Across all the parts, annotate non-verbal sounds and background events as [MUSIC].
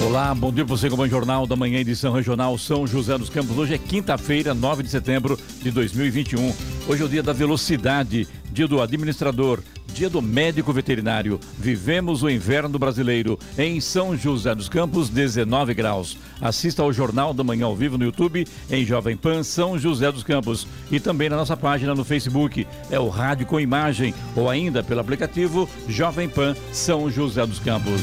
Olá, bom dia para você com o Jornal da Manhã, edição regional São José dos Campos. Hoje é quinta-feira, 9 de setembro de 2021. Hoje é o dia da velocidade, dia do administrador, dia do médico veterinário. Vivemos o inverno brasileiro em São José dos Campos, 19 graus. Assista ao Jornal da Manhã ao vivo no YouTube, em Jovem Pan São José dos Campos. E também na nossa página no Facebook, é o Rádio com Imagem, ou ainda pelo aplicativo Jovem Pan São José dos Campos.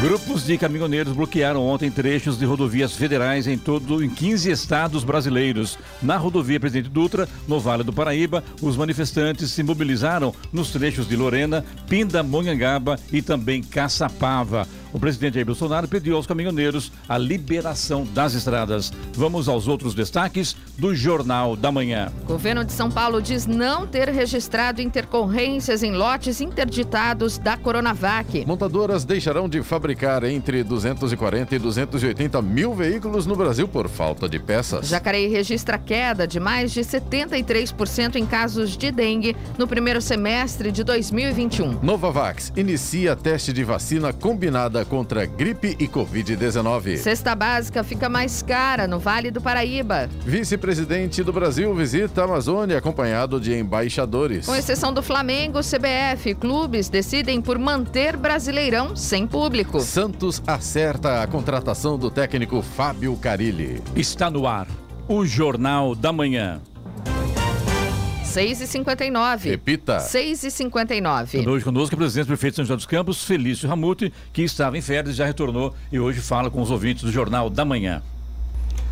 Grupos de caminhoneiros bloquearam ontem trechos de rodovias federais em todo em 15 estados brasileiros. Na rodovia Presidente Dutra, no Vale do Paraíba, os manifestantes se mobilizaram nos trechos de Lorena, Pindamonhangaba e também Caçapava. O presidente Jair Bolsonaro pediu aos caminhoneiros a liberação das estradas. Vamos aos outros destaques do Jornal da Manhã. Governo de São Paulo diz não ter registrado intercorrências em lotes interditados da Coronavac. Montadoras deixarão de fabricar entre 240 e 280 mil veículos no Brasil por falta de peças. Jacareí registra queda de mais de 73% em casos de dengue no primeiro semestre de 2021. Novavax inicia teste de vacina combinada contra gripe e Covid-19. Cesta básica fica mais cara no Vale do Paraíba. Vice-presidente do Brasil visita a Amazônia acompanhado de embaixadores. Com exceção do Flamengo, CBF, clubes decidem por manter Brasileirão sem público. Santos acerta a contratação do técnico Fábio Carilli. Está no ar o Jornal da Manhã. 6 e 59 Repita. 6 e 59 Hoje conosco o presidente do prefeito de São José dos Campos, Felício Ramute, que estava em férias e já retornou e hoje fala com os ouvintes do Jornal da Manhã.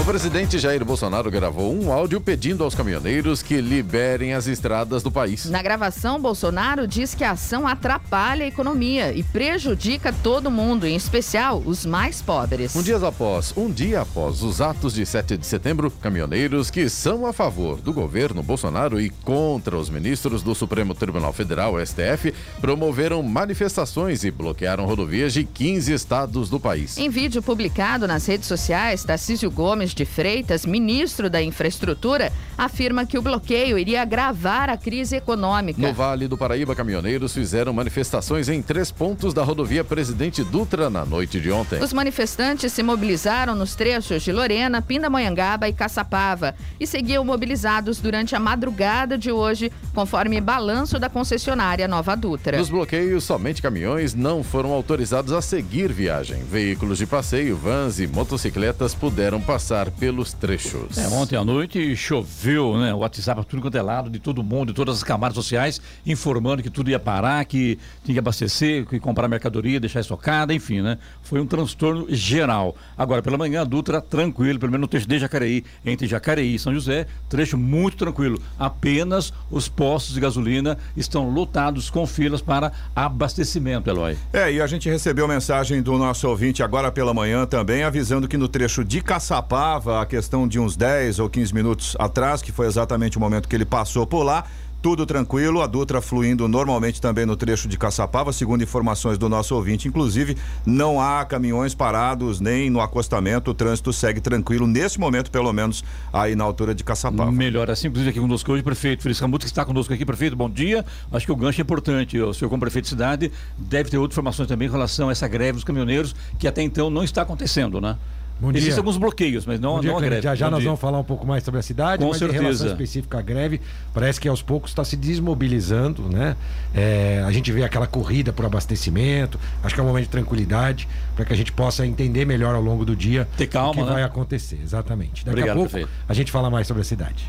O presidente Jair Bolsonaro gravou um áudio pedindo aos caminhoneiros que liberem as estradas do país. Na gravação, Bolsonaro diz que a ação atrapalha a economia e prejudica todo mundo, em especial os mais pobres. Um dia após, um dia após os atos de 7 de setembro, caminhoneiros que são a favor do governo Bolsonaro e contra os ministros do Supremo Tribunal Federal, STF, promoveram manifestações e bloquearam rodovias de 15 estados do país. Em vídeo publicado nas redes sociais, Tarcísio Gomes de Freitas, ministro da Infraestrutura, afirma que o bloqueio iria agravar a crise econômica. No Vale do Paraíba, caminhoneiros fizeram manifestações em três pontos da rodovia Presidente Dutra na noite de ontem. Os manifestantes se mobilizaram nos trechos de Lorena, Pindamonhangaba e Caçapava e seguiam mobilizados durante a madrugada de hoje, conforme balanço da concessionária Nova Dutra. Nos bloqueios, somente caminhões não foram autorizados a seguir viagem. Veículos de passeio, vans e motocicletas puderam passar pelos trechos. É, ontem à noite choveu, né? O WhatsApp tudo quanto é lado, de todo mundo, de todas as camadas sociais, informando que tudo ia parar, que tinha que abastecer, que comprar mercadoria, deixar estocada, enfim, né? Foi um transtorno geral. Agora, pela manhã, a Dutra tranquilo, pelo menos no trecho de Jacareí, entre Jacareí e São José, trecho muito tranquilo. Apenas os postos de gasolina estão lotados com filas para abastecimento, Eloy. É, e a gente recebeu mensagem do nosso ouvinte agora pela manhã também, avisando que no trecho de Caçapá, a questão de uns 10 ou 15 minutos atrás, que foi exatamente o momento que ele passou por lá. Tudo tranquilo, a Dutra fluindo normalmente também no trecho de Caçapava, segundo informações do nosso ouvinte. Inclusive, não há caminhões parados nem no acostamento, o trânsito segue tranquilo, nesse momento, pelo menos, aí na altura de Caçapava. Melhor assim, inclusive aqui conosco hoje, prefeito Feliz Camuto, que está conosco aqui, prefeito, bom dia. Acho que o gancho é importante. O senhor, como prefeito de cidade, deve ter outras informações também em relação a essa greve dos caminhoneiros, que até então não está acontecendo, né? Bom dia. Existem alguns bloqueios, mas não, dia, não a greve. Já já Bom nós dia. vamos falar um pouco mais sobre a cidade, Com mas certeza. em relação específica à greve, parece que aos poucos está se desmobilizando, né? É, a gente vê aquela corrida por abastecimento, acho que é um momento de tranquilidade para que a gente possa entender melhor ao longo do dia Ter calma, o que né? vai acontecer, exatamente. Daqui Obrigado, a pouco prefeito. a gente fala mais sobre a cidade.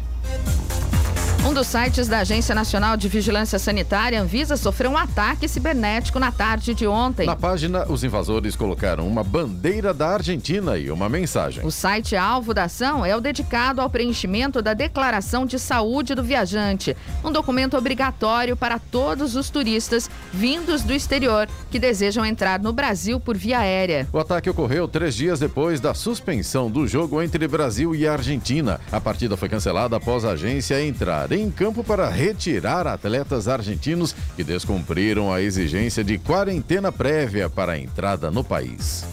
Um dos sites da Agência Nacional de Vigilância Sanitária, Anvisa, sofreu um ataque cibernético na tarde de ontem. Na página, os invasores colocaram uma bandeira da Argentina e uma mensagem. O site alvo da ação é o dedicado ao preenchimento da Declaração de Saúde do Viajante, um documento obrigatório para todos os turistas vindos do exterior que desejam entrar no Brasil por via aérea. O ataque ocorreu três dias depois da suspensão do jogo entre Brasil e Argentina. A partida foi cancelada após a agência entrar em campo para retirar atletas argentinos que descumpriram a exigência de quarentena prévia para a entrada no país.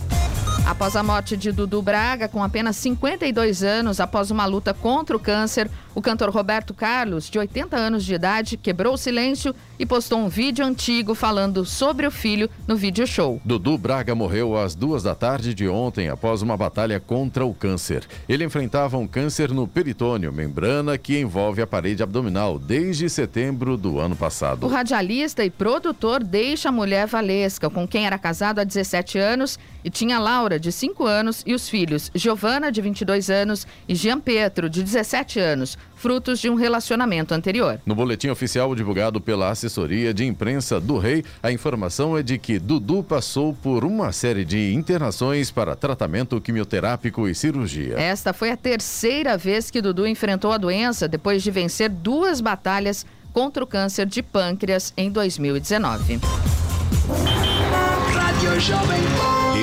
Após a morte de Dudu Braga, com apenas 52 anos, após uma luta contra o câncer, o cantor Roberto Carlos, de 80 anos de idade, quebrou o silêncio e postou um vídeo antigo falando sobre o filho no vídeo show. Dudu Braga morreu às duas da tarde de ontem após uma batalha contra o câncer. Ele enfrentava um câncer no peritônio, membrana que envolve a parede abdominal, desde setembro do ano passado. O radialista e produtor deixa a mulher Valesca, com quem era casado há 17 anos, e tinha Laura, de 5 anos, e os filhos Giovana, de 22 anos, e Jean Pietro, de 17 anos, frutos de um relacionamento anterior. No boletim oficial divulgado pela assessoria de imprensa do Rei, a informação é de que Dudu passou por uma série de internações para tratamento quimioterápico e cirurgia. Esta foi a terceira vez que Dudu enfrentou a doença depois de vencer duas batalhas contra o câncer de pâncreas em 2019.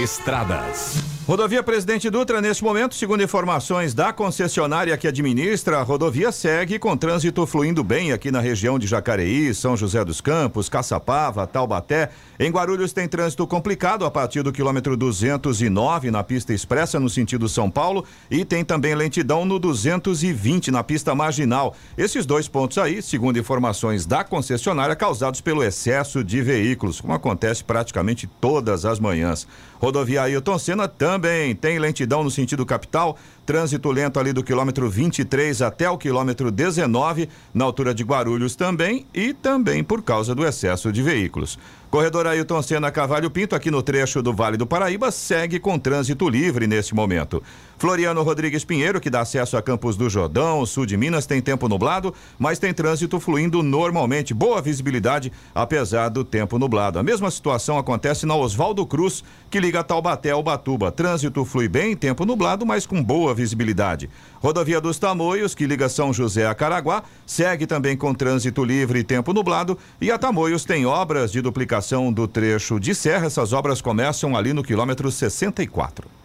Estradas. Rodovia Presidente Dutra, neste momento, segundo informações da concessionária que administra, a rodovia segue com trânsito fluindo bem aqui na região de Jacareí, São José dos Campos, Caçapava, Taubaté. Em Guarulhos tem trânsito complicado a partir do quilômetro 209 na pista expressa no sentido São Paulo e tem também lentidão no 220 na pista marginal. Esses dois pontos aí, segundo informações da concessionária, causados pelo excesso de veículos, como acontece praticamente todas as manhãs. Rodovia Ailton Senna também tem lentidão no sentido capital, trânsito lento ali do quilômetro 23 até o quilômetro 19, na altura de Guarulhos também, e também por causa do excesso de veículos. Corredor Ailton Senna Cavalho Pinto, aqui no trecho do Vale do Paraíba, segue com trânsito livre neste momento. Floriano Rodrigues Pinheiro, que dá acesso a Campos do Jordão, sul de Minas, tem tempo nublado, mas tem trânsito fluindo normalmente. Boa visibilidade, apesar do tempo nublado. A mesma situação acontece na Oswaldo Cruz, que liga Taubaté ao Batuba. Trânsito flui bem, tempo nublado, mas com boa visibilidade. Rodovia dos Tamoios, que liga São José a Caraguá, segue também com trânsito livre e tempo nublado. E a Tamoios tem obras de duplicação do trecho de serra. Essas obras começam ali no quilômetro 64.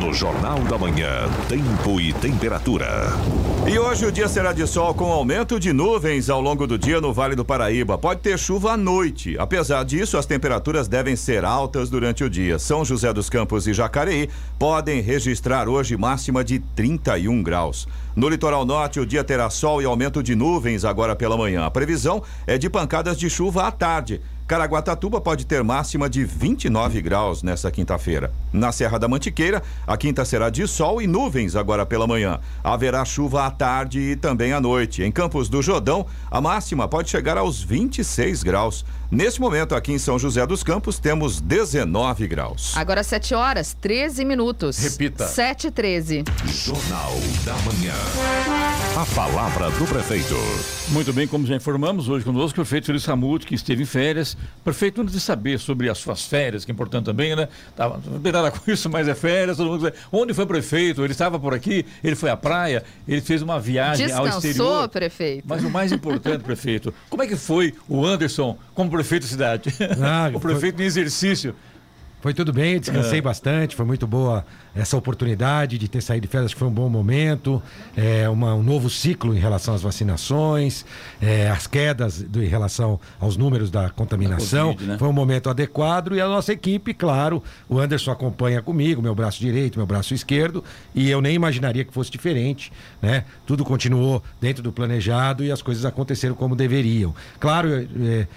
No Jornal da Manhã, tempo e temperatura. E hoje o dia será de sol com aumento de nuvens ao longo do dia no Vale do Paraíba. Pode ter chuva à noite. Apesar disso, as temperaturas devem ser altas durante o dia. São José dos Campos e Jacareí podem registrar hoje máxima de 31 graus. No litoral norte, o dia terá sol e aumento de nuvens agora pela manhã. A previsão é de pancadas de chuva à tarde. Caraguatatuba pode ter máxima de 29 graus nesta quinta-feira. Na Serra da Mantiqueira, a quinta será de sol e nuvens agora pela manhã. Haverá chuva à tarde e também à noite. Em Campos do Jordão, a máxima pode chegar aos 26 graus. Neste momento, aqui em São José dos Campos, temos 19 graus. Agora 7 horas, 13 minutos. Repita. 7 e 13. Jornal da Manhã. A palavra do prefeito. Muito bem, como já informamos, hoje conosco o prefeito Feliz Ramute, que esteve em férias. Prefeito, antes de saber sobre as suas férias, que é importante também, né? Tava, não tem nada com isso, mas é férias, todo mundo Onde foi o prefeito? Ele estava por aqui, ele foi à praia, ele fez uma viagem ao Descansou, exterior. prefeito? Mas o mais importante, [LAUGHS] prefeito, como é que foi o Anderson como prefeito da cidade? Ah, [LAUGHS] o prefeito em exercício. Foi tudo bem, descansei é. bastante, foi muito boa essa oportunidade de ter saído de férias, foi um bom momento, é, uma, um novo ciclo em relação às vacinações, é, as quedas do, em relação aos números da contaminação. COVID, né? Foi um momento adequado e a nossa equipe, claro, o Anderson acompanha comigo, meu braço direito, meu braço esquerdo, e eu nem imaginaria que fosse diferente, né? Tudo continuou dentro do planejado e as coisas aconteceram como deveriam. Claro, é,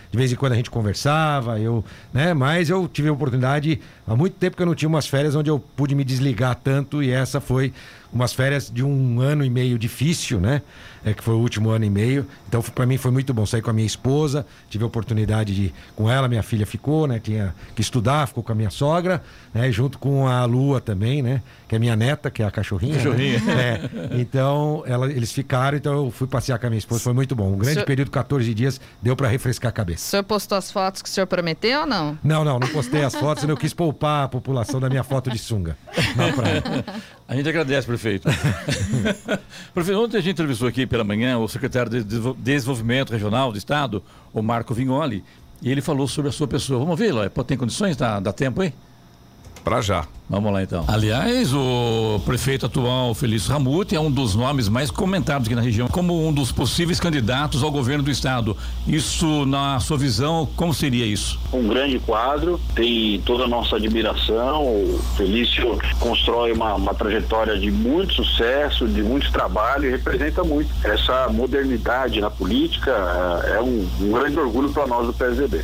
de vez em quando a gente conversava, eu, né? Mas eu tive a oportunidade há muito tempo que eu não tinha umas férias onde eu pude me desligar tanto e essa foi umas férias de um ano e meio difícil, né? É, que foi o último ano e meio. Então, para mim foi muito bom sair com a minha esposa, tive a oportunidade de com ela, minha filha ficou, né? Tinha que estudar, ficou com a minha sogra, né? Junto com a Lua também, né? Que é minha neta, que é a cachorrinha. Né? Cachorrinha. Né? É. Então, ela, eles ficaram, então eu fui passear com a minha esposa, foi muito bom. Um grande senhor... período, 14 dias, deu para refrescar a cabeça. O senhor postou as fotos que o senhor prometeu ou não? Não, não, não postei as fotos, eu quis poupar a população da minha foto de sunga na praia. A gente agradece, prefeito. [LAUGHS] prefeito, ontem a gente entrevistou aqui pela manhã o secretário de Desenvolvimento Regional do Estado, o Marco Vignoli, e ele falou sobre a sua pessoa. Vamos ver, Ló, tem condições? Dá, dá tempo aí? Para já. Vamos lá então. Aliás, o prefeito atual Felício Ramute é um dos nomes mais comentados aqui na região como um dos possíveis candidatos ao governo do estado. Isso, na sua visão, como seria isso? Um grande quadro, tem toda a nossa admiração. O Felício constrói uma, uma trajetória de muito sucesso, de muito trabalho e representa muito. Essa modernidade na política é um, um grande orgulho para nós do PSDB.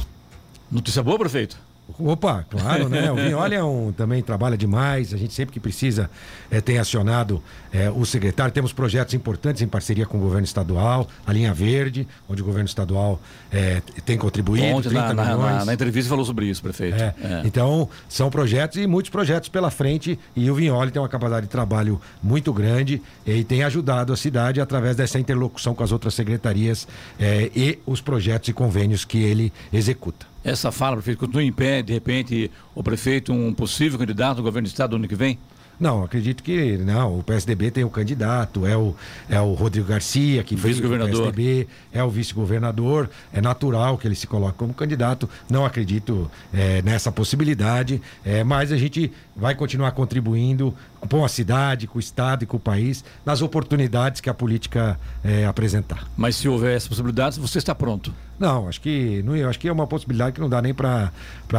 Notícia boa, prefeito? Opa, claro, né? O Vinholi é um, também trabalha demais. A gente sempre que precisa é, tem acionado é, o secretário. Temos projetos importantes em parceria com o governo estadual, a linha verde, onde o governo estadual é, tem contribuído. Ontem, na, na, na, na, entrevista, falou sobre isso, prefeito. É, é. Então, são projetos e muitos projetos pela frente. E o Vinholi tem uma capacidade de trabalho muito grande e tem ajudado a cidade através dessa interlocução com as outras secretarias é, e os projetos e convênios que ele executa. Essa fala, prefeito, continua em pé, de repente, o prefeito, um possível candidato ao governo do estado no ano que vem? Não, acredito que não. O PSDB tem o candidato, é o, é o Rodrigo Garcia, que governador o PSDB, é o vice-governador. É natural que ele se coloque como candidato. Não acredito é, nessa possibilidade, é, mas a gente vai continuar contribuindo com a cidade, com o Estado e com o país nas oportunidades que a política é, apresentar. Mas se houver essa possibilidade, você está pronto? Não, acho que não, acho que é uma possibilidade que não dá nem para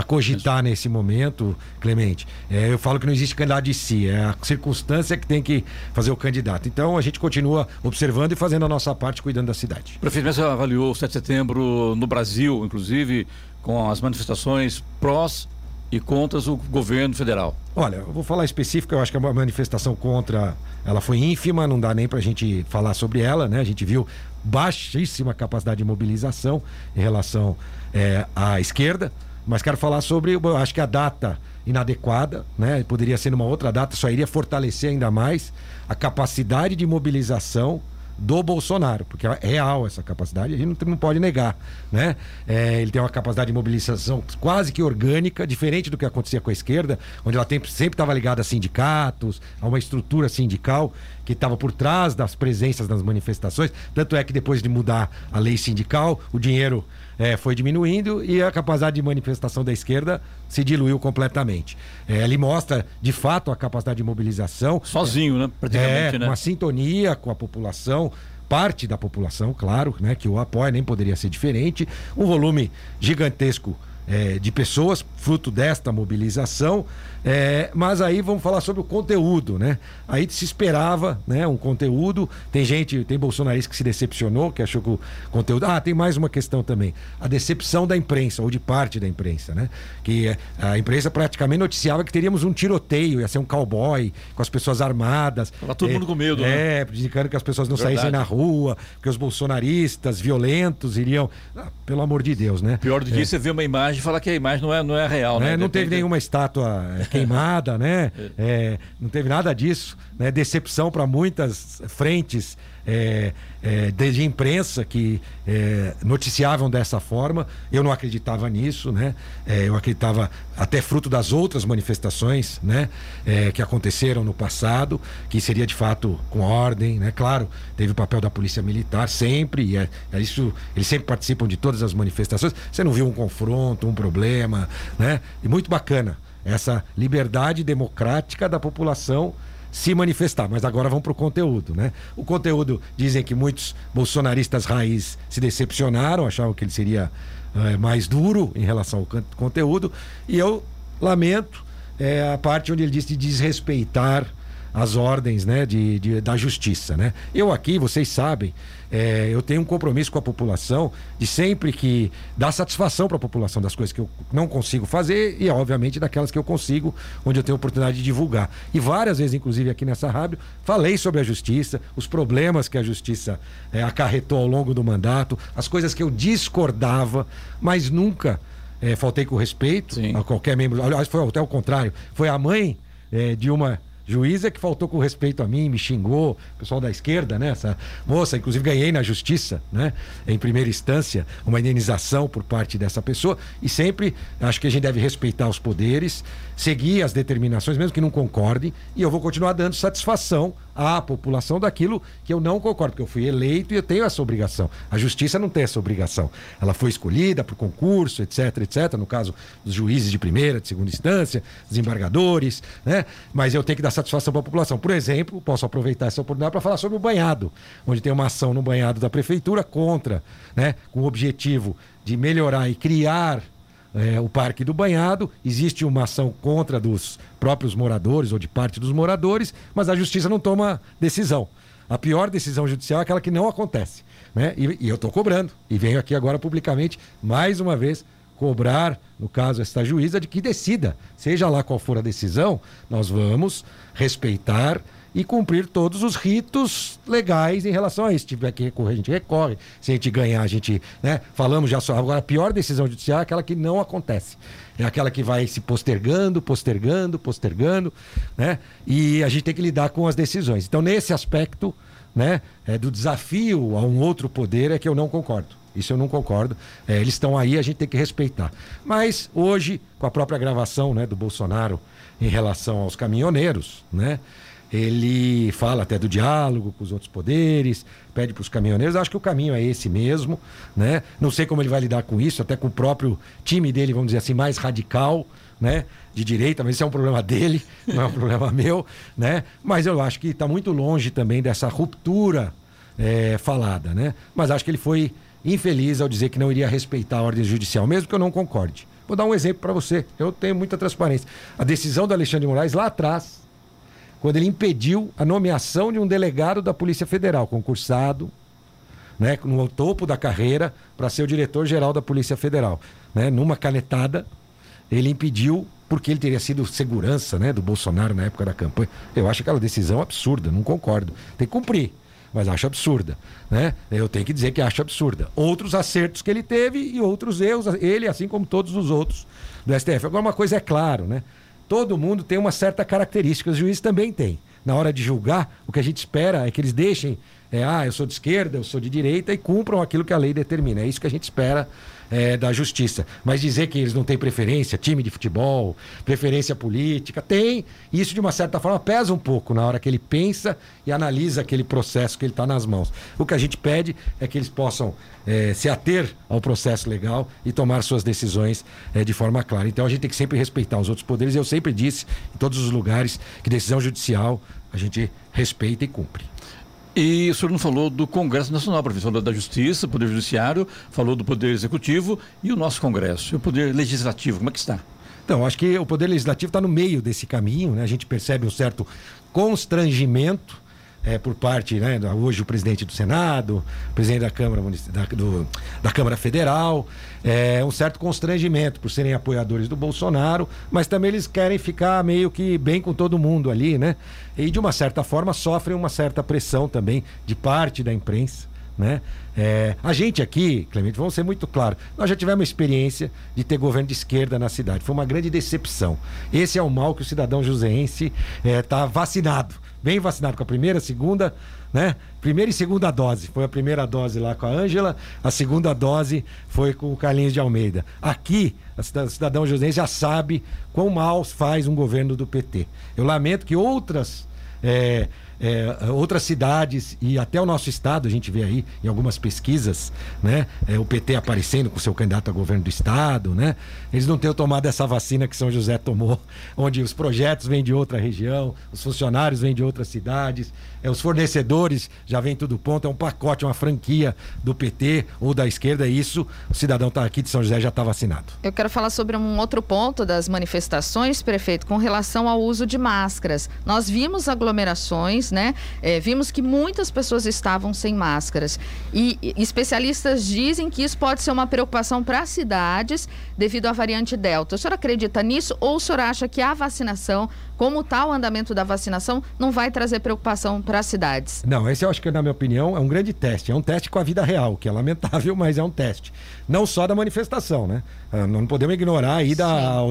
cogitar nesse momento, Clemente. É, eu falo que não existe candidato de si, é a circunstância que tem que fazer o candidato. Então a gente continua observando e fazendo a nossa parte, cuidando da cidade. Prefeito, você avaliou o 7 de setembro no Brasil, inclusive, com as manifestações prós e contras o governo federal? Olha, eu vou falar específico, eu acho que a manifestação contra ela foi ínfima, não dá nem para a gente falar sobre ela, né? A gente viu baixíssima capacidade de mobilização em relação é, à esquerda. Mas quero falar sobre, eu acho que a data inadequada, né? Poderia ser numa outra data, só iria fortalecer ainda mais a capacidade de mobilização do Bolsonaro, porque é real essa capacidade, a gente não, pode negar, né? É, ele tem uma capacidade de mobilização quase que orgânica, diferente do que acontecia com a esquerda, onde ela tem, sempre estava ligada a sindicatos, a uma estrutura sindical que estava por trás das presenças nas manifestações. Tanto é que depois de mudar a lei sindical, o dinheiro é, foi diminuindo e a capacidade de manifestação da esquerda se diluiu completamente. É, ele mostra, de fato, a capacidade de mobilização. Sozinho, né? Praticamente, é, né? Uma sintonia com a população parte da população, claro, né, que o apoia, nem poderia ser diferente, um volume gigantesco é, de pessoas, fruto desta mobilização. É, mas aí vamos falar sobre o conteúdo, né? Aí se esperava, né, um conteúdo. Tem gente, tem bolsonarista que se decepcionou, que achou que o conteúdo. Ah, tem mais uma questão também: a decepção da imprensa ou de parte da imprensa, né? Que a imprensa praticamente noticiava que teríamos um tiroteio, ia ser um cowboy com as pessoas armadas. Tava todo é, mundo com medo, é, né? indicando que as pessoas não Verdade. saíssem na rua, que os bolsonaristas violentos iriam. Ah, pelo amor de Deus, né? Pior do que é. isso é ver uma imagem e falar que a imagem não é, não é real, né? né? Não teve nenhuma estátua é, queimada, né? É, não teve nada disso. Né? Decepção para muitas frentes é, é, de imprensa que é, noticiavam dessa forma. Eu não acreditava nisso, né? É, eu acreditava até fruto das outras manifestações, né? É, que aconteceram no passado, que seria de fato com ordem, né? Claro, teve o papel da polícia militar sempre, e é, é isso. Eles sempre participam de todas as manifestações. Você não viu um confronto, um problema, né? E muito bacana essa liberdade democrática da população se manifestar. Mas agora vamos para o conteúdo, né? O conteúdo, dizem que muitos bolsonaristas raiz se decepcionaram, achavam que ele seria é, mais duro em relação ao conteúdo, e eu lamento é, a parte onde ele disse de desrespeitar as ordens né, de, de, da justiça. Né? Eu aqui, vocês sabem, é, eu tenho um compromisso com a população de sempre que dar satisfação para a população das coisas que eu não consigo fazer e, obviamente, daquelas que eu consigo, onde eu tenho oportunidade de divulgar. E várias vezes, inclusive aqui nessa rádio, falei sobre a justiça, os problemas que a justiça é, acarretou ao longo do mandato, as coisas que eu discordava, mas nunca é, faltei com respeito Sim. a qualquer membro. Aliás, foi até o contrário. Foi a mãe é, de uma juíza é que faltou com respeito a mim, me xingou, pessoal da esquerda, né? Essa moça, inclusive ganhei na justiça, né? Em primeira instância, uma indenização por parte dessa pessoa. E sempre acho que a gente deve respeitar os poderes, seguir as determinações, mesmo que não concorde, e eu vou continuar dando satisfação à população daquilo que eu não concordo, porque eu fui eleito e eu tenho essa obrigação. A justiça não tem essa obrigação. Ela foi escolhida por concurso, etc, etc, no caso dos juízes de primeira, de segunda instância, desembargadores, né? Mas eu tenho que dar satisfação para a população. Por exemplo, posso aproveitar essa oportunidade para falar sobre o banhado, onde tem uma ação no banhado da prefeitura contra, né, com o objetivo de melhorar e criar é, o Parque do Banhado. Existe uma ação contra dos próprios moradores ou de parte dos moradores, mas a justiça não toma decisão. A pior decisão judicial é aquela que não acontece. Né? E, e eu estou cobrando. E venho aqui agora publicamente, mais uma vez, cobrar, no caso, esta juíza, de que decida. Seja lá qual for a decisão, nós vamos respeitar e cumprir todos os ritos legais em relação a isso. Se tiver que recorrer, a gente recorre. Se a gente ganhar, a gente. Né, falamos já só. Agora, a pior decisão judicial é aquela que não acontece. É aquela que vai se postergando, postergando, postergando, né? E a gente tem que lidar com as decisões. Então, nesse aspecto, né, é, do desafio a um outro poder é que eu não concordo. Isso eu não concordo. É, eles estão aí, a gente tem que respeitar. Mas hoje, com a própria gravação né, do Bolsonaro em relação aos caminhoneiros, né? Ele fala até do diálogo com os outros poderes, pede para os caminhoneiros. Acho que o caminho é esse mesmo, né? Não sei como ele vai lidar com isso, até com o próprio time dele, vamos dizer assim, mais radical, né? De direita, mas isso é um problema dele, [LAUGHS] não é um problema meu, né? Mas eu acho que está muito longe também dessa ruptura é, falada, né? Mas acho que ele foi infeliz ao dizer que não iria respeitar a ordem judicial, mesmo que eu não concorde. Vou dar um exemplo para você. Eu tenho muita transparência. A decisão do Alexandre de Moraes lá atrás quando ele impediu a nomeação de um delegado da Polícia Federal, concursado, né, no topo da carreira, para ser o diretor-geral da Polícia Federal. Né, numa canetada, ele impediu, porque ele teria sido segurança né, do Bolsonaro na época da campanha. Eu acho aquela decisão absurda, não concordo. Tem que cumprir, mas acho absurda. Né? Eu tenho que dizer que acho absurda. Outros acertos que ele teve e outros erros, ele, assim como todos os outros do STF. Agora, uma coisa é claro, né? Todo mundo tem uma certa característica, os juízes também têm. Na hora de julgar, o que a gente espera é que eles deixem, é, ah, eu sou de esquerda, eu sou de direita, e cumpram aquilo que a lei determina. É isso que a gente espera é, da justiça. Mas dizer que eles não têm preferência, time de futebol, preferência política, tem. Isso, de uma certa forma, pesa um pouco na hora que ele pensa e analisa aquele processo que ele está nas mãos. O que a gente pede é que eles possam é, se ater ao processo legal e tomar suas decisões é, de forma clara. Então a gente tem que sempre respeitar os outros poderes. Eu sempre disse, em todos os lugares, que decisão judicial a gente respeita e cumpre. E o senhor não falou do Congresso Nacional, professor, da Justiça, Poder Judiciário, falou do Poder Executivo e o nosso Congresso, e o Poder Legislativo, como é que está? Então, acho que o Poder Legislativo está no meio desse caminho, né? A gente percebe um certo constrangimento é, por parte, né, hoje o presidente do Senado, presidente da Câmara, da, do, da Câmara Federal, é, um certo constrangimento por serem apoiadores do Bolsonaro, mas também eles querem ficar meio que bem com todo mundo ali, né? E de uma certa forma sofrem uma certa pressão também de parte da imprensa. Né? É, a gente aqui, Clemente, vamos ser muito claros, nós já tivemos experiência de ter governo de esquerda na cidade. Foi uma grande decepção. Esse é o mal que o cidadão joseense está é, vacinado bem vacinado com a primeira, segunda, né? Primeira e segunda dose. Foi a primeira dose lá com a Ângela, a segunda dose foi com o Carlinhos de Almeida. Aqui, a cidadão José já sabe quão mal faz um governo do PT. Eu lamento que outras é, é, outras cidades e até o nosso estado, a gente vê aí em algumas pesquisas, né? É, o PT aparecendo com seu candidato a governo do estado, né? Eles não têm tomado essa vacina que São José tomou, [LAUGHS] onde os projetos vêm de outra região, os funcionários vêm de outras cidades, é, os fornecedores já vêm tudo ponto, é um pacote, uma franquia do PT ou da esquerda, e isso o cidadão está aqui de São José já está vacinado. Eu quero falar sobre um outro ponto das manifestações, prefeito, com relação ao uso de máscaras. Nós vimos aglomerações né? É, vimos que muitas pessoas estavam sem máscaras. E, e especialistas dizem que isso pode ser uma preocupação para as cidades devido à variante Delta. O senhor acredita nisso ou o senhor acha que a vacinação, como está o andamento da vacinação, não vai trazer preocupação para as cidades? Não, esse eu acho que, na minha opinião, é um grande teste. É um teste com a vida real, que é lamentável, [LAUGHS] mas é um teste. Não só da manifestação, né? Ah, não podemos ignorar a ida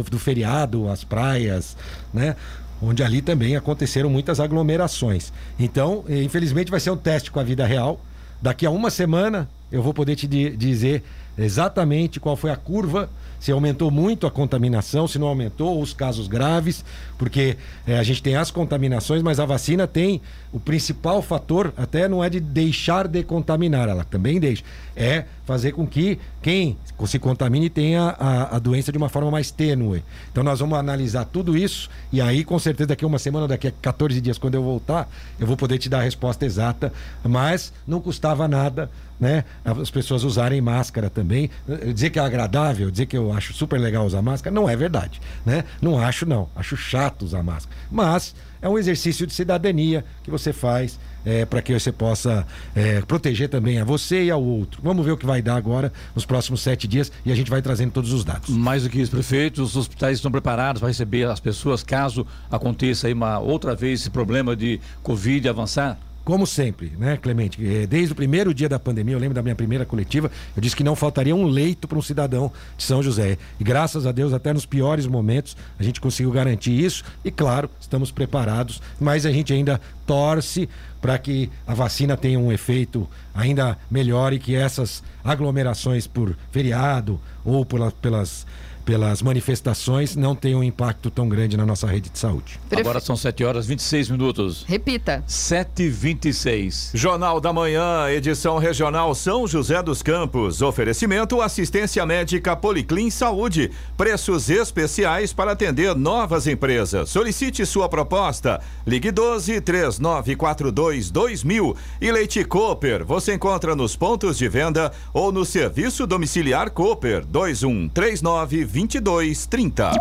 do feriado, as praias, né? onde ali também aconteceram muitas aglomerações. Então, eh, infelizmente, vai ser um teste com a vida real. Daqui a uma semana eu vou poder te dizer exatamente qual foi a curva se aumentou muito a contaminação, se não aumentou, os casos graves, porque é, a gente tem as contaminações, mas a vacina tem o principal fator, até não é de deixar de contaminar, ela também deixa, é fazer com que quem se contamine tenha a, a doença de uma forma mais tênue. Então nós vamos analisar tudo isso e aí com certeza daqui a uma semana, daqui a 14 dias, quando eu voltar, eu vou poder te dar a resposta exata, mas não custava nada né? As pessoas usarem máscara também. Dizer que é agradável, dizer que eu acho super legal usar máscara, não é verdade, né? Não acho não, acho chato usar máscara. Mas é um exercício de cidadania que você faz é, para que você possa é, proteger também a você e ao outro. Vamos ver o que vai dar agora nos próximos sete dias e a gente vai trazendo todos os dados. Mais do que isso, prefeito, os hospitais estão preparados para receber as pessoas caso aconteça aí uma outra vez esse problema de Covid avançar? Como sempre, né, Clemente? É, desde o primeiro dia da pandemia, eu lembro da minha primeira coletiva, eu disse que não faltaria um leito para um cidadão de São José. E graças a Deus, até nos piores momentos, a gente conseguiu garantir isso. E claro, estamos preparados, mas a gente ainda torce para que a vacina tenha um efeito ainda melhor e que essas aglomerações por feriado ou por, pelas pelas manifestações não tem um impacto tão grande na nossa rede de saúde. Agora são 7 horas 26 minutos. Repita. 7 e 26 Jornal da Manhã, edição regional São José dos Campos. Oferecimento assistência médica Policlin Saúde. Preços especiais para atender novas empresas. Solicite sua proposta. Ligue 12 3942 2000 e Leite Cooper. Você encontra nos pontos de venda ou no serviço domiciliar Cooper 2139 2230.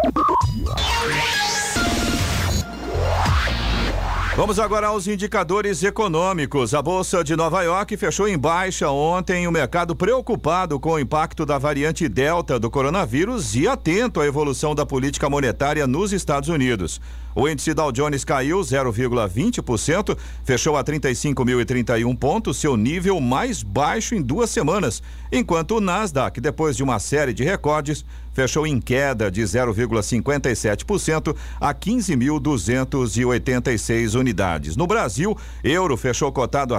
Vamos agora aos indicadores econômicos. A Bolsa de Nova York fechou em baixa ontem, o mercado preocupado com o impacto da variante Delta do coronavírus e atento à evolução da política monetária nos Estados Unidos. O índice Dow Jones caiu 0,20%, fechou a 35.031 pontos, seu nível mais baixo em duas semanas, enquanto o Nasdaq, depois de uma série de recordes, fechou em queda de 0,57% a 15.286 unidades. No Brasil, euro fechou cotado a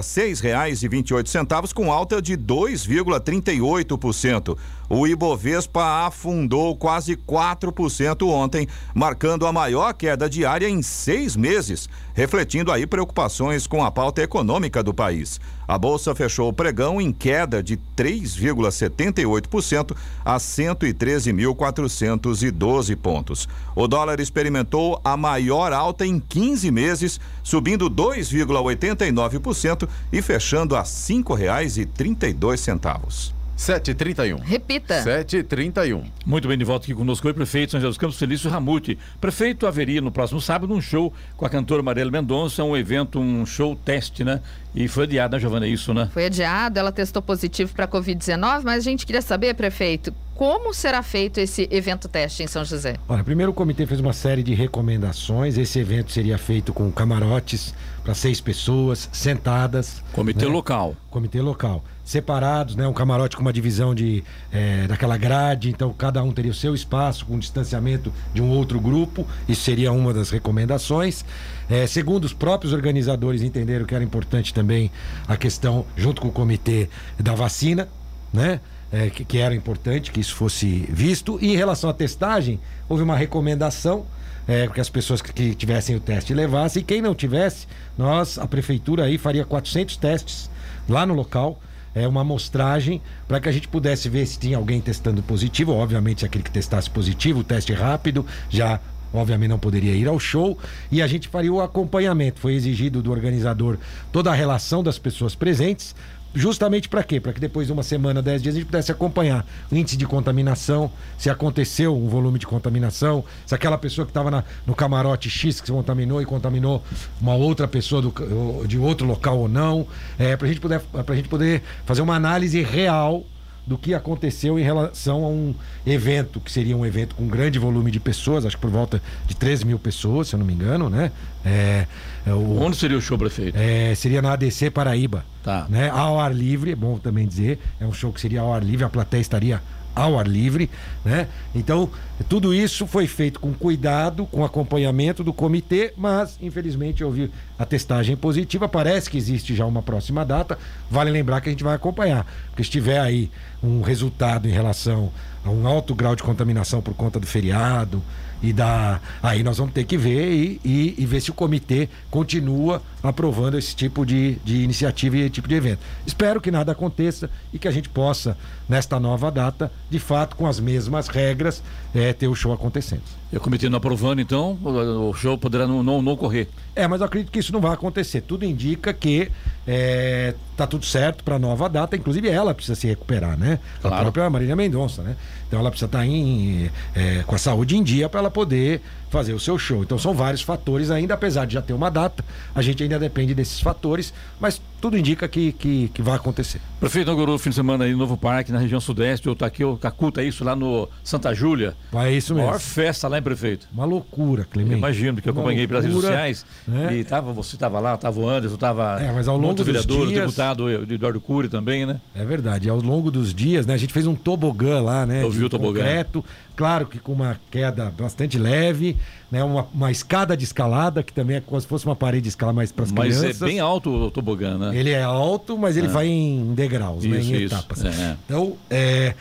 oito centavos com alta de 2,38%. O Ibovespa afundou quase 4% ontem, marcando a maior queda diária em seis meses, refletindo aí preocupações com a pauta econômica do país. A bolsa fechou o pregão em queda de 3,78% a 113.412 pontos. O dólar experimentou a maior alta em 15 meses, subindo 2,89% e fechando a R$ 5,32. 7h31. Repita. 7h31. Muito bem, de volta aqui conosco o prefeito São José dos Campos, Felício Ramute. Prefeito haveria no próximo sábado um show com a cantora Mariela Mendonça, um evento, um show teste, né? E foi adiado, né, Giovana? É isso, né? Foi adiado, ela testou positivo para Covid-19, mas a gente queria saber, prefeito, como será feito esse evento teste em São José? Olha, primeiro o comitê fez uma série de recomendações. Esse evento seria feito com camarotes para seis pessoas, sentadas. Comitê né? local. Comitê local. Separados, né? Um camarote com uma divisão de é, daquela grade, então cada um teria o seu espaço, com um distanciamento de um outro grupo. Isso seria uma das recomendações. É, segundo os próprios organizadores entenderam que era importante também a questão, junto com o comitê da vacina, né? É, que, que, era importante que isso fosse visto. E em relação à testagem, houve uma recomendação é, que as pessoas que, que tivessem o teste levassem. E quem não tivesse, nós, a prefeitura aí, faria 400 testes lá no local. É uma amostragem para que a gente pudesse ver se tinha alguém testando positivo. Obviamente, aquele que testasse positivo, o teste rápido, já obviamente não poderia ir ao show e a gente faria o acompanhamento. Foi exigido do organizador toda a relação das pessoas presentes Justamente para quê? Para que depois de uma semana, dez dias, a gente pudesse acompanhar o índice de contaminação, se aconteceu um volume de contaminação, se aquela pessoa que estava no camarote X que se contaminou e contaminou uma outra pessoa do, de outro local ou não, é, para gente poder, a gente poder fazer uma análise real do que aconteceu em relação a um evento, que seria um evento com grande volume de pessoas, acho que por volta de 13 mil pessoas, se eu não me engano, né? É, é o, Onde seria o show, prefeito? É, seria na ADC Paraíba. Tá. Né? Ao ar livre, é bom também dizer. É um show que seria ao ar livre, a plateia estaria ao ar livre, né? Então, tudo isso foi feito com cuidado, com acompanhamento do comitê, mas infelizmente houve a testagem positiva. Parece que existe já uma próxima data. Vale lembrar que a gente vai acompanhar, porque se tiver aí um resultado em relação a um alto grau de contaminação por conta do feriado, e da. Aí nós vamos ter que ver e, e, e, ver se o comitê continua aprovando esse tipo de, de iniciativa e tipo de evento. Espero que nada aconteça e que a gente possa, nesta nova data, de fato, com as mesmas regras, é, ter o show acontecendo. E o comitê não aprovando, então, o show poderá não, não, não ocorrer. É, mas eu acredito que isso não vai acontecer. Tudo indica que é, tá tudo certo para a nova data, inclusive ela precisa se recuperar, né? Claro. A própria Marília Mendonça, né? Então ela precisa estar tá em, é, com a saúde em dia para ela poder fazer o seu show. Então são vários fatores ainda, apesar de já ter uma data, a gente ainda depende desses fatores, mas tudo indica que, que, que vai acontecer. Prefeito inaugurou o fim de semana aí no Novo Parque, na região sudeste, o Taqueu Cacuta, é isso lá no Santa Júlia. É isso mesmo. Maior festa lá, hein, prefeito? Uma loucura, Clemente. Eu imagino, que eu acompanhei pelas redes sociais. Né? E tava, você estava lá, estava o Anderson, estava é, mas ao longo dos vereador, dias... o deputado Eduardo Cury também, né? É verdade. Ao longo dos dias, né? A gente fez um tobogã lá, né? Eu vi o tobogã. Concreto, claro que com uma queda bastante leve, né? Uma, uma escada de escalada, que também é como se fosse uma parede de escala mais para as crianças. Mas é bem alto o tobogã, né? Ele é alto, mas ele é. vai em degraus, isso, né? em isso. etapas. É. Então, é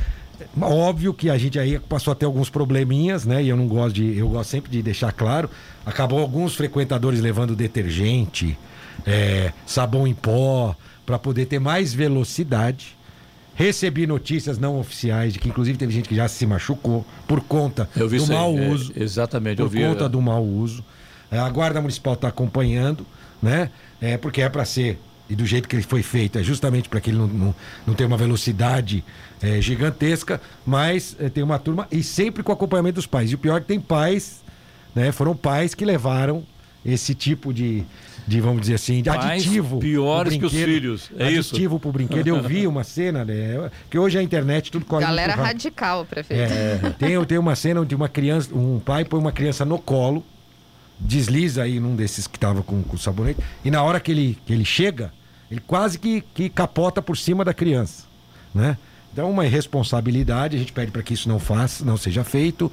óbvio que a gente aí passou a ter alguns probleminhas, né? E eu não gosto de. Eu gosto sempre de deixar claro. Acabou alguns frequentadores levando detergente, é, sabão em pó, para poder ter mais velocidade. Recebi notícias não oficiais de que, inclusive, teve gente que já se machucou por conta do mau é, uso. exatamente, por eu vi. conta do mau uso. É, a Guarda Municipal está acompanhando, né? É, porque é para ser, e do jeito que ele foi feito, é justamente para que ele não, não, não tenha uma velocidade é, gigantesca, mas é, tem uma turma, e sempre com acompanhamento dos pais. E o pior é que tem pais, né? Foram pais que levaram esse tipo de, de vamos dizer assim, de aditivo. Piores que os filhos. É aditivo isso. Aditivo pro brinquedo. Eu vi uma cena, né? Que hoje a internet tudo corre Galera radical, prefeito. É, tem, tem uma cena onde uma criança, um pai põe uma criança no colo, desliza aí num desses que tava com, com sabonete, e na hora que ele, que ele chega, ele quase que, que capota por cima da criança, né? Então, uma irresponsabilidade, a gente pede para que isso não faça, não seja feito,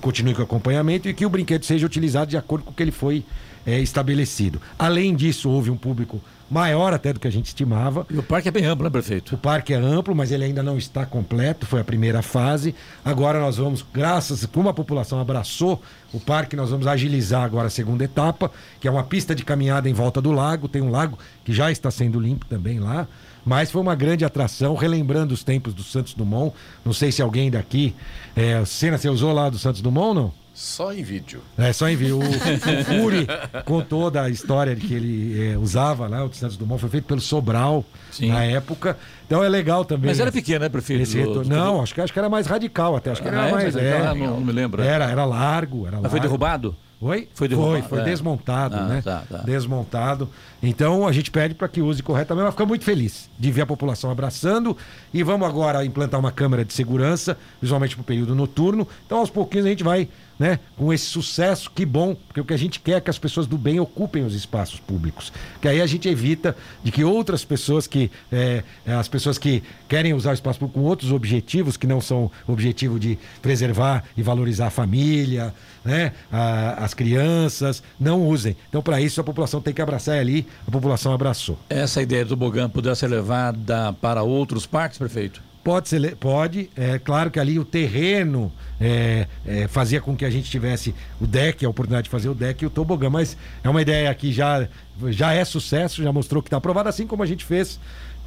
continue com o acompanhamento e que o brinquedo seja utilizado de acordo com o que ele foi é, estabelecido. Além disso, houve um público maior até do que a gente estimava. E o parque é bem amplo, né, prefeito? O parque é amplo, mas ele ainda não está completo, foi a primeira fase. Agora nós vamos, graças, como a população abraçou o parque, nós vamos agilizar agora a segunda etapa, que é uma pista de caminhada em volta do lago. Tem um lago que já está sendo limpo também lá. Mas foi uma grande atração, relembrando os tempos do Santos Dumont. Não sei se alguém daqui. É, cena, você usou lá do Santos Dumont não? Só em vídeo. É, só em vídeo. O, o Fury contou da história de que ele é, usava lá, o Santos Dumont, foi feito pelo Sobral Sim. na época. Então é legal também. Mas era pequeno, né, prefeito? Esse retorno. Não, acho que, acho que era mais radical até. Acho que era ah, é, mais. É, não, não, me lembro. Era, era largo. Era largo. foi derrubado? Oi? Foi derrubado. Foi, foi é. desmontado, ah, né? Tá, tá. Desmontado. Então a gente pede para que use corretamente, mas fica muito feliz de ver a população abraçando. E vamos agora implantar uma câmera de segurança, visualmente para o período noturno. Então aos pouquinhos a gente vai né, com esse sucesso, que bom, porque o que a gente quer é que as pessoas do bem ocupem os espaços públicos. Que aí a gente evita de que outras pessoas que. É, as pessoas que querem usar o espaço público com outros objetivos, que não são o objetivo de preservar e valorizar a família, né, a, as crianças, não usem. Então, para isso, a população tem que abraçar ali, a população abraçou. Essa ideia do Bogan poderá ser levada para outros parques, prefeito? Pode ser, pode. É claro que ali o terreno é, é, fazia com que a gente tivesse o deck, a oportunidade de fazer o deck e o tobogã, mas é uma ideia que já, já é sucesso, já mostrou que está aprovada, assim como a gente fez,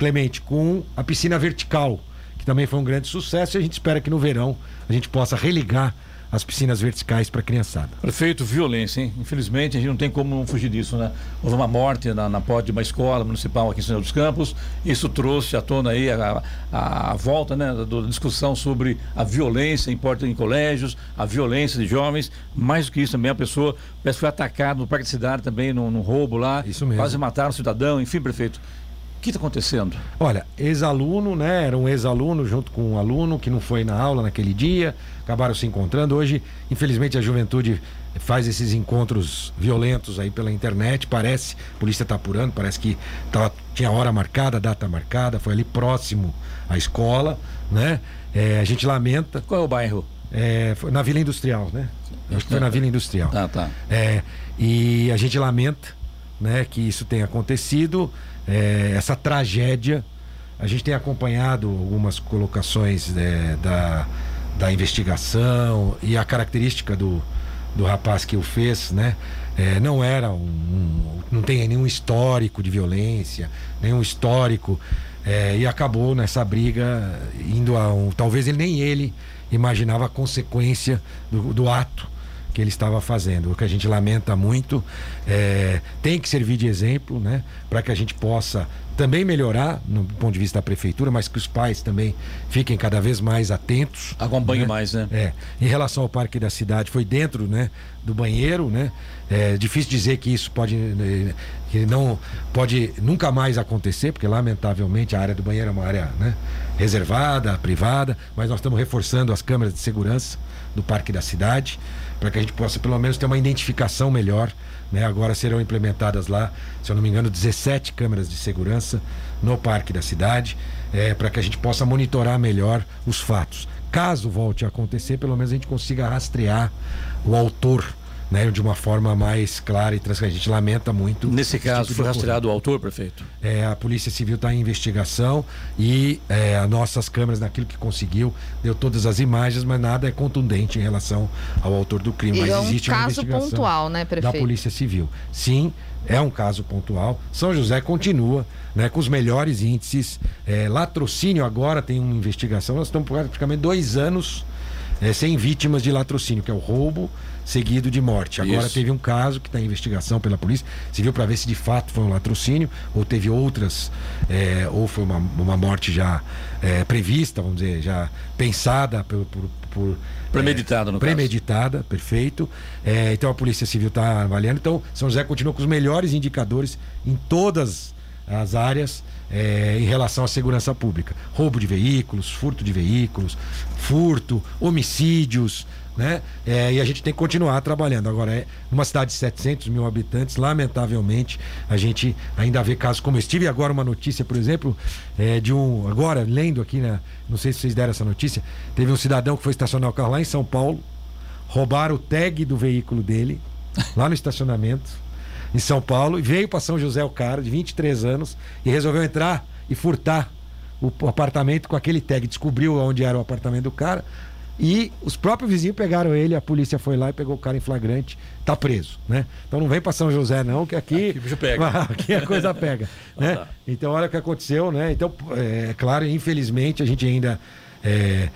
Clemente, com a piscina vertical, que também foi um grande sucesso, e a gente espera que no verão a gente possa religar as piscinas verticais para a criançada. Prefeito, violência, hein? Infelizmente, a gente não tem como não fugir disso, né? Houve uma morte na, na porta de uma escola municipal aqui em São José dos Campos. Isso trouxe à tona aí a, a, a volta, né, da discussão sobre a violência em porta em colégios, a violência de jovens. Mais do que isso também, a pessoa parece que foi atacada no Parque da Cidade também, num, roubo lá. Isso mesmo. Quase mataram um cidadão. Enfim, prefeito, o que está acontecendo? Olha, ex-aluno, né? Era um ex-aluno junto com um aluno que não foi na aula naquele dia, acabaram se encontrando. Hoje, infelizmente, a juventude faz esses encontros violentos aí pela internet. Parece, a polícia está apurando, parece que tava, tinha hora marcada, data marcada, foi ali próximo à escola, né? É, a gente lamenta. Qual é o bairro? É, na Vila Industrial, né? Acho que foi na Vila Industrial. Ah, tá. É, e a gente lamenta né, que isso tenha acontecido é, essa tragédia. A gente tem acompanhado algumas colocações é, da, da investigação e a característica do, do rapaz que o fez, né? É, não era um, um, não tem nenhum histórico de violência, nenhum histórico é, e acabou nessa briga indo a um, talvez ele nem ele imaginava a consequência do, do ato que ele estava fazendo. O que a gente lamenta muito é, tem que servir de exemplo, né, para que a gente possa também melhorar no ponto de vista da prefeitura, mas que os pais também fiquem cada vez mais atentos. Acompanhem né? mais, né? É. Em relação ao parque da cidade, foi dentro, né, do banheiro, né? É difícil dizer que isso pode né, que não pode nunca mais acontecer, porque lamentavelmente a área do banheiro é uma área, né, reservada, privada, mas nós estamos reforçando as câmeras de segurança do parque da cidade para que a gente possa pelo menos ter uma identificação melhor. Né? Agora serão implementadas lá, se eu não me engano, 17 câmeras de segurança no parque da cidade, é, para que a gente possa monitorar melhor os fatos. Caso volte a acontecer, pelo menos a gente consiga rastrear o autor né, de uma forma mais clara e transparente. A gente lamenta muito. Nesse caso, tipo foi rastreado o autor, prefeito? É, a Polícia Civil está em investigação e é, as nossas câmeras, naquilo que conseguiu, deu todas as imagens, mas nada é contundente em relação ao autor do crime. E mas é um existe caso uma investigação pontual, né, prefeito? da Polícia Civil. Sim, é um caso pontual. São José continua né, com os melhores índices. É, latrocínio agora tem uma investigação. Nós estamos praticamente dois anos é, sem vítimas de latrocínio, que é o roubo seguido de morte. Agora Isso. teve um caso que está em investigação pela polícia civil para ver se de fato foi um latrocínio ou teve outras, é, ou foi uma, uma morte já é, prevista, vamos dizer, já pensada por. por, por Premeditada, no caso. Premeditada, perfeito. É, então a Polícia Civil está avaliando. Então, São José continua com os melhores indicadores em todas as áreas é, em relação à segurança pública. Roubo de veículos, furto de veículos, furto, homicídios, né? É, e a gente tem que continuar trabalhando. Agora, é numa cidade de 700 mil habitantes, lamentavelmente, a gente ainda vê casos como esse. Tive agora uma notícia, por exemplo, é, de um. Agora, lendo aqui, né? não sei se vocês deram essa notícia, teve um cidadão que foi estacionar o carro lá em São Paulo, roubaram o tag do veículo dele, [LAUGHS] lá no estacionamento, em São Paulo, e veio para São José o cara, de 23 anos, e resolveu entrar e furtar o apartamento com aquele tag. Descobriu onde era o apartamento do cara. E os próprios vizinhos pegaram ele, a polícia foi lá e pegou o cara em flagrante, tá preso, né? Então não vem para São José não, que aqui Aqui bicho pega. [LAUGHS] aqui a coisa pega, [LAUGHS] né? tá. Então olha o que aconteceu, né? Então é claro, infelizmente a gente ainda é,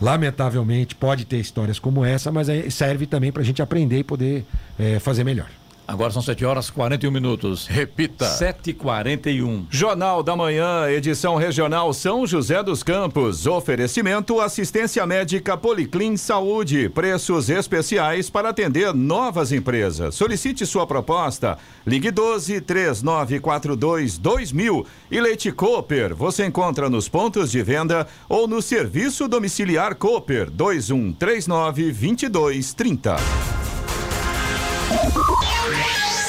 lamentavelmente pode ter histórias como essa, mas serve também para a gente aprender e poder é, fazer melhor. Agora são 7 horas e 41 minutos. Repita. 7h41. Jornal da Manhã, edição regional São José dos Campos. Oferecimento assistência médica Policlin Saúde. Preços especiais para atender novas empresas. Solicite sua proposta. Ligue 12 3942 2000. E Leite Cooper. Você encontra nos pontos de venda ou no serviço domiciliar Cooper 2139 2230. Yeah.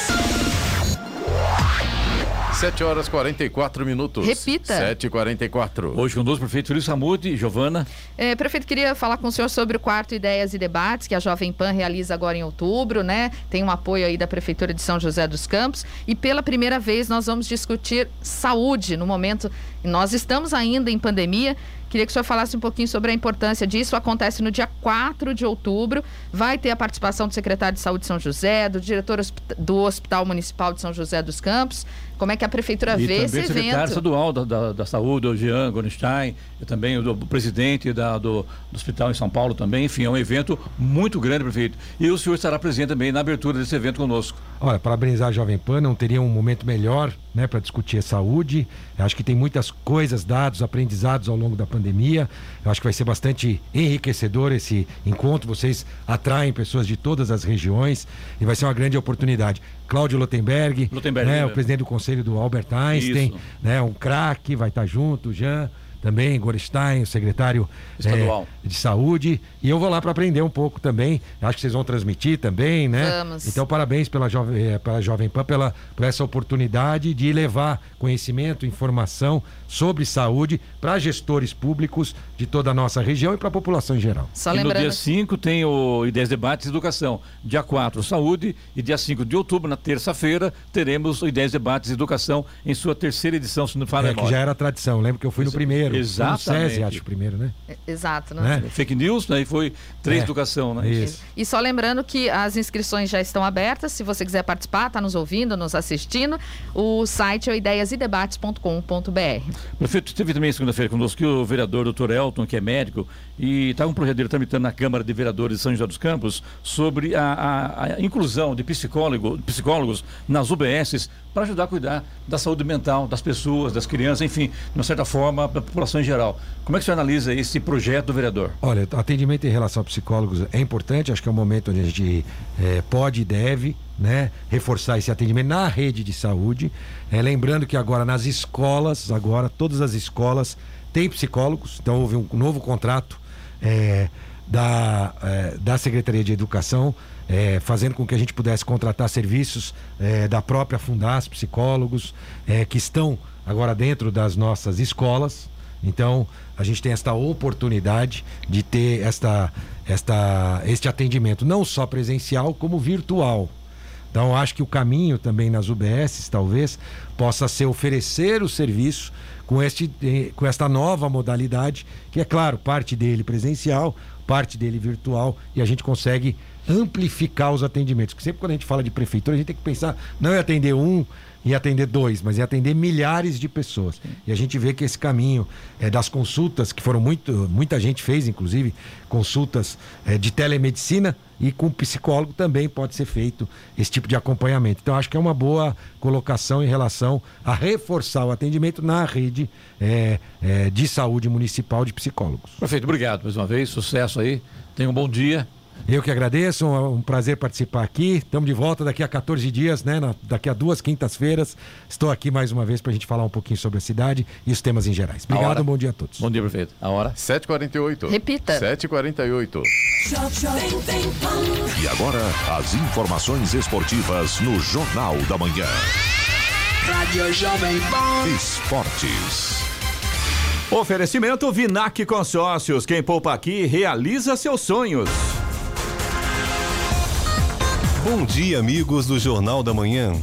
Sete horas 44 minutos. Repita. 7h44. Hoje com dois prefeitos, Luiz Samude e Giovana. É, prefeito, queria falar com o senhor sobre o quarto Ideias e Debates, que a Jovem Pan realiza agora em outubro, né? Tem um apoio aí da Prefeitura de São José dos Campos. E pela primeira vez nós vamos discutir saúde no momento. Nós estamos ainda em pandemia Queria que o senhor falasse um pouquinho sobre a importância disso. Acontece no dia 4 de outubro. Vai ter a participação do secretário de Saúde de São José, do diretor do Hospital Municipal de São José dos Campos. Como é que a prefeitura e vê esse evento? também secretário estadual da, da, da, Saúde, o Jean Gornstein, e também o, do, presidente da, do, do, hospital em São Paulo também. Enfim, é um evento muito grande, prefeito. E o senhor estará presente também na abertura desse evento conosco. Olha, parabenizar a Jovem Pan, não teria um momento melhor né, para discutir a saúde. Eu acho que tem muitas coisas, dados, aprendizados ao longo da pandemia. Eu acho que vai ser bastante enriquecedor esse encontro. Vocês atraem pessoas de todas as regiões e vai ser uma grande oportunidade. Cláudio Lotenberg, né, o presidente do conselho do Albert Einstein, né, um craque, vai estar junto, Jean também, Gorstein, o secretário é, de saúde. E eu vou lá para aprender um pouco também. Acho que vocês vão transmitir também, né? Vamos. Então, parabéns pela Jovem, é, pela Jovem Pan, pela, por essa oportunidade de levar conhecimento, informação sobre saúde para gestores públicos de toda a nossa região e para a população em geral. Só lembrando... no dia 5 tem o Ideias Debates Educação. Dia 4, Saúde. E dia 5 de outubro, na terça-feira, teremos o Ideias Debates Educação em sua terceira edição, se não fala é, que já era tradição. Lembro que eu fui no primeiro primeiro. Exatamente. No SESI, acho, primeiro, né? É, exato. Né? Fake news, né? E foi três é. educação, né? Isso. E só lembrando que as inscrições já estão abertas. Se você quiser participar, está nos ouvindo, nos assistindo, o site é ideiasidebates.com.br. Prefeito, esteve também segunda-feira conosco o vereador doutor Elton, que é médico, e está um projeto dele tramitando na Câmara de Vereadores de São José dos Campos sobre a, a, a inclusão de psicólogo, psicólogos nas UBSs para ajudar a cuidar da saúde mental das pessoas, das crianças, enfim, de uma certa forma, da população em geral. Como é que você analisa esse projeto do vereador? Olha, atendimento em relação a psicólogos é importante, acho que é um momento onde a gente é, pode e deve né, reforçar esse atendimento na rede de saúde. É, lembrando que agora nas escolas, agora todas as escolas têm psicólogos, então houve um novo contrato é, da, da Secretaria de Educação é, fazendo com que a gente pudesse contratar serviços é, da própria Fundas, psicólogos, é, que estão agora dentro das nossas escolas. Então, a gente tem esta oportunidade de ter esta, esta, este atendimento, não só presencial, como virtual. Então, acho que o caminho também nas UBSs, talvez, possa ser oferecer o serviço com, este, eh, com esta nova modalidade, que é claro, parte dele presencial, parte dele virtual, e a gente consegue amplificar os atendimentos. Porque sempre quando a gente fala de prefeitura, a gente tem que pensar não é atender um e atender dois, mas é atender milhares de pessoas. E a gente vê que esse caminho é, das consultas, que foram muito, muita gente fez, inclusive, consultas é, de telemedicina e com psicólogo também pode ser feito esse tipo de acompanhamento. Então, acho que é uma boa colocação em relação a reforçar o atendimento na rede é, é, de saúde municipal de psicólogos. Perfeito, obrigado mais uma vez, sucesso aí, tenha um bom dia. Eu que agradeço, um, um, prazer participar aqui. Estamos de volta daqui a 14 dias, né? Na, daqui a duas quintas-feiras. Estou aqui mais uma vez para a gente falar um pouquinho sobre a cidade e os temas em gerais. Obrigado, um bom dia a todos. Bom dia, prefeito. A hora? 7h48. Repita. 7h48. E agora, as informações esportivas no Jornal da Manhã. Rádio Jovem Pan. Esportes. Oferecimento Vinac Consórcios. Quem poupa aqui realiza seus sonhos. Bom dia, amigos do Jornal da Manhã.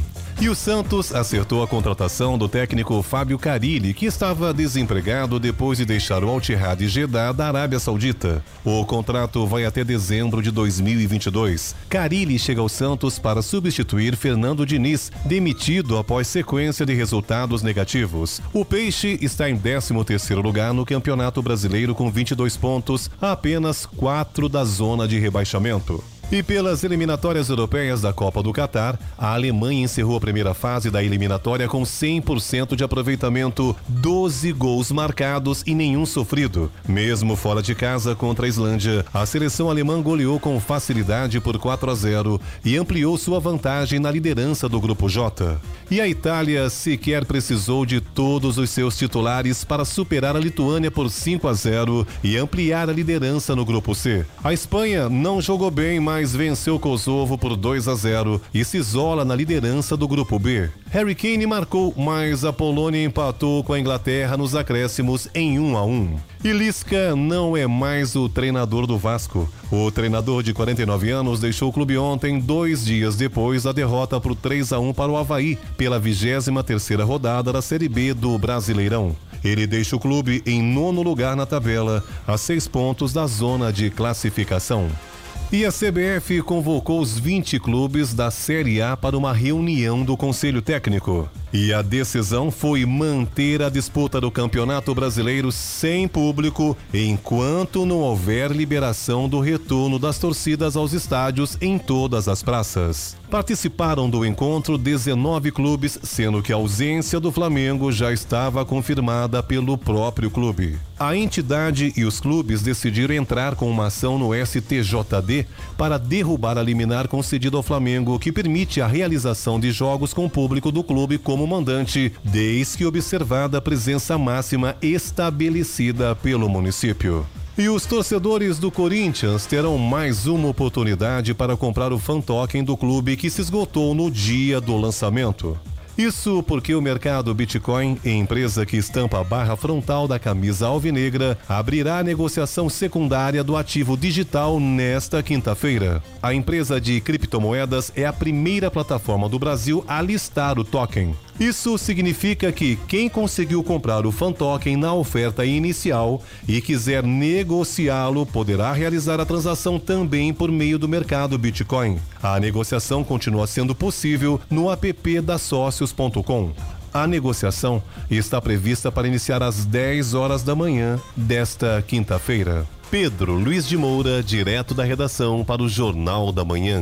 E o Santos acertou a contratação do técnico Fábio Carilli, que estava desempregado depois de deixar o Al-Ittihad Jeddah da Arábia Saudita. O contrato vai até dezembro de 2022. Carilli chega ao Santos para substituir Fernando Diniz, demitido após sequência de resultados negativos. O Peixe está em 13º lugar no Campeonato Brasileiro com 22 pontos, apenas 4 da zona de rebaixamento. E pelas eliminatórias europeias da Copa do Catar, a Alemanha encerrou a primeira fase da eliminatória com 100% de aproveitamento, 12 gols marcados e nenhum sofrido. Mesmo fora de casa contra a Islândia, a seleção alemã goleou com facilidade por 4 a 0 e ampliou sua vantagem na liderança do grupo J. E a Itália sequer precisou de todos os seus titulares para superar a Lituânia por 5 a 0 e ampliar a liderança no grupo C. A Espanha não jogou bem, mas mas venceu Kosovo por 2 a 0 e se isola na liderança do grupo B. Harry Kane marcou, mas a Polônia empatou com a Inglaterra nos acréscimos em 1 a 1. E Lisca não é mais o treinador do Vasco. O treinador de 49 anos deixou o clube ontem, dois dias depois da derrota por 3 a 1 para o Havaí, pela 23 terceira rodada da Série B do Brasileirão. Ele deixa o clube em nono lugar na tabela, a seis pontos da zona de classificação. E a CBF convocou os 20 clubes da Série A para uma reunião do Conselho Técnico. E a decisão foi manter a disputa do Campeonato Brasileiro sem público, enquanto não houver liberação do retorno das torcidas aos estádios em todas as praças. Participaram do encontro 19 clubes, sendo que a ausência do Flamengo já estava confirmada pelo próprio clube. A entidade e os clubes decidiram entrar com uma ação no STJD para derrubar a liminar concedida ao Flamengo, que permite a realização de jogos com público do clube como mandante, desde que observada a presença máxima estabelecida pelo município. E os torcedores do Corinthians terão mais uma oportunidade para comprar o fan token do clube que se esgotou no dia do lançamento. Isso porque o mercado Bitcoin, empresa que estampa a barra frontal da camisa alvinegra, abrirá a negociação secundária do ativo digital nesta quinta-feira. A empresa de criptomoedas é a primeira plataforma do Brasil a listar o token. Isso significa que quem conseguiu comprar o fan token na oferta inicial e quiser negociá-lo poderá realizar a transação também por meio do mercado Bitcoin. A negociação continua sendo possível no app da sócios.com. A negociação está prevista para iniciar às 10 horas da manhã desta quinta-feira. Pedro Luiz de Moura, direto da redação para o Jornal da Manhã.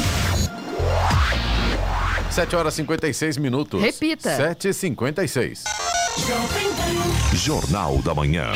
7 horas 56 minutos. Repita. 7h56. Jornal da Manhã.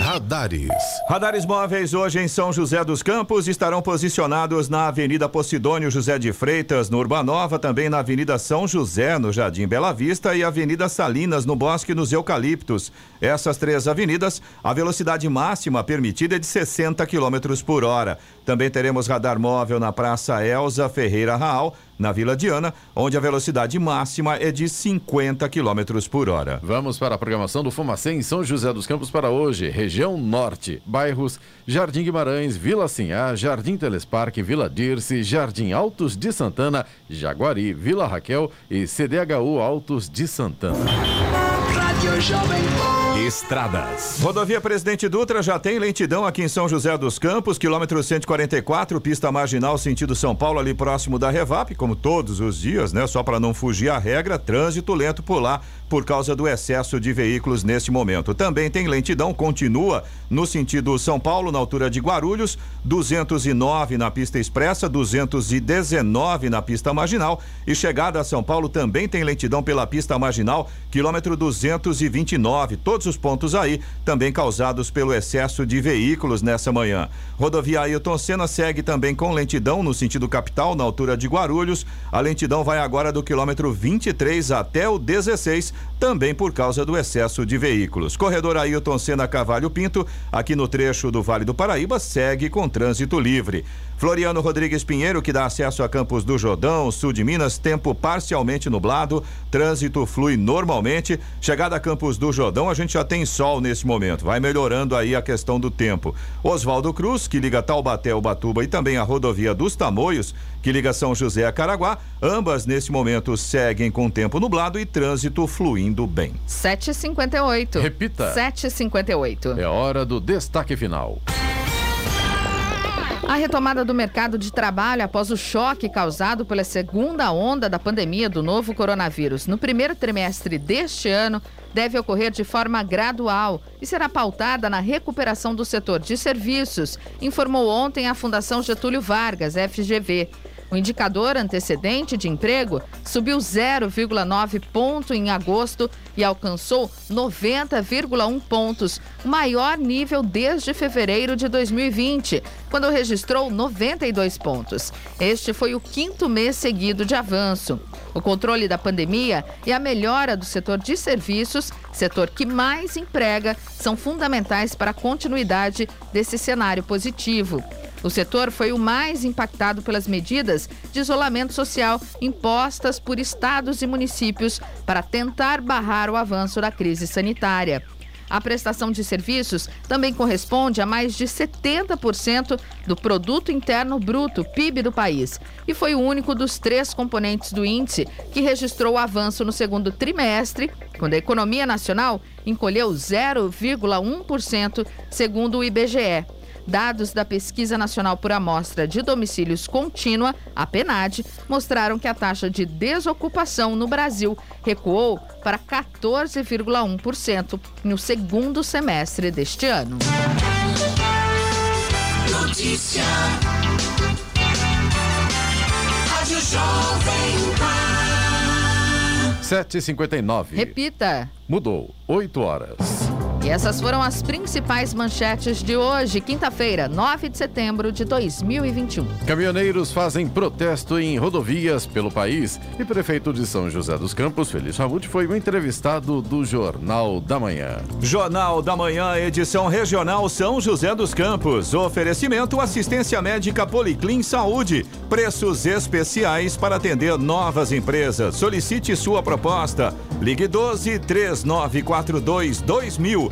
Radares. Radares móveis hoje em São José dos Campos estarão posicionados na Avenida Posidônio José de Freitas, no Urbanova, também na Avenida São José, no Jardim Bela Vista e Avenida Salinas, no Bosque nos Eucaliptos. Essas três avenidas, a velocidade máxima permitida é de 60 km por hora. Também teremos radar móvel na Praça Elza Ferreira Raal, na Vila Diana, onde a velocidade máxima é de 50 km por hora. Vamos para a programação do Fumacê em São José dos Campos para hoje. Região Norte, bairros Jardim Guimarães, Vila Sinhá, Jardim Telesparque, Vila Dirce, Jardim Altos de Santana, Jaguari, Vila Raquel e CDHU Altos de Santana. Estradas. Rodovia Presidente Dutra já tem lentidão aqui em São José dos Campos, quilômetro 144, pista marginal sentido São Paulo, ali próximo da Revap, como todos os dias, né? Só para não fugir a regra, trânsito lento por lá por causa do excesso de veículos neste momento. Também tem lentidão, continua no sentido São Paulo, na altura de Guarulhos, 209 na pista expressa, 219 na pista marginal e chegada a São Paulo também tem lentidão pela pista marginal, quilômetro 229. Todos os pontos aí, também causados pelo excesso de veículos nessa manhã. Rodovia Ailton Senna segue também com lentidão no sentido capital, na altura de Guarulhos. A lentidão vai agora do quilômetro 23 até o 16, também por causa do excesso de veículos. Corredor Ailton Senna Cavalho Pinto, aqui no trecho do Vale do Paraíba, segue com trânsito livre. Floriano Rodrigues Pinheiro, que dá acesso a Campos do Jordão, sul de Minas, tempo parcialmente nublado, trânsito flui normalmente. Chegada a Campos do Jordão, a gente já tem sol nesse momento, vai melhorando aí a questão do tempo. Oswaldo Cruz, que liga Taubaté, Ubatuba e também a rodovia dos Tamoios, que liga São José a Caraguá, ambas nesse momento seguem com tempo nublado e trânsito fluindo bem. 7h58. Repita. 7h58. É hora do destaque final. A retomada do mercado de trabalho após o choque causado pela segunda onda da pandemia do novo coronavírus no primeiro trimestre deste ano deve ocorrer de forma gradual e será pautada na recuperação do setor de serviços, informou ontem a Fundação Getúlio Vargas, FGV. O indicador antecedente de emprego subiu 0,9 ponto em agosto e alcançou 90,1 pontos, maior nível desde fevereiro de 2020, quando registrou 92 pontos. Este foi o quinto mês seguido de avanço. O controle da pandemia e a melhora do setor de serviços, setor que mais emprega, são fundamentais para a continuidade desse cenário positivo. O setor foi o mais impactado pelas medidas de isolamento social impostas por estados e municípios para tentar barrar o avanço da crise sanitária. A prestação de serviços também corresponde a mais de 70% do produto interno bruto, PIB do país, e foi o único dos três componentes do índice que registrou avanço no segundo trimestre, quando a economia nacional encolheu 0,1%, segundo o IBGE. Dados da Pesquisa Nacional por Amostra de Domicílios Contínua, a PNAD, mostraram que a taxa de desocupação no Brasil recuou para 14,1% no segundo semestre deste ano. Notícia. Rádio Jovem Pan. 7h59. Repita. Mudou. 8 horas. E essas foram as principais manchetes de hoje, quinta-feira, 9 de setembro de 2021. Caminhoneiros fazem protesto em rodovias pelo país e prefeito de São José dos Campos, Feliz Ramute, foi o entrevistado do Jornal da Manhã. Jornal da Manhã, edição regional São José dos Campos. Oferecimento assistência médica Policlin Saúde. Preços especiais para atender novas empresas. Solicite sua proposta. Ligue 12 3942 2000.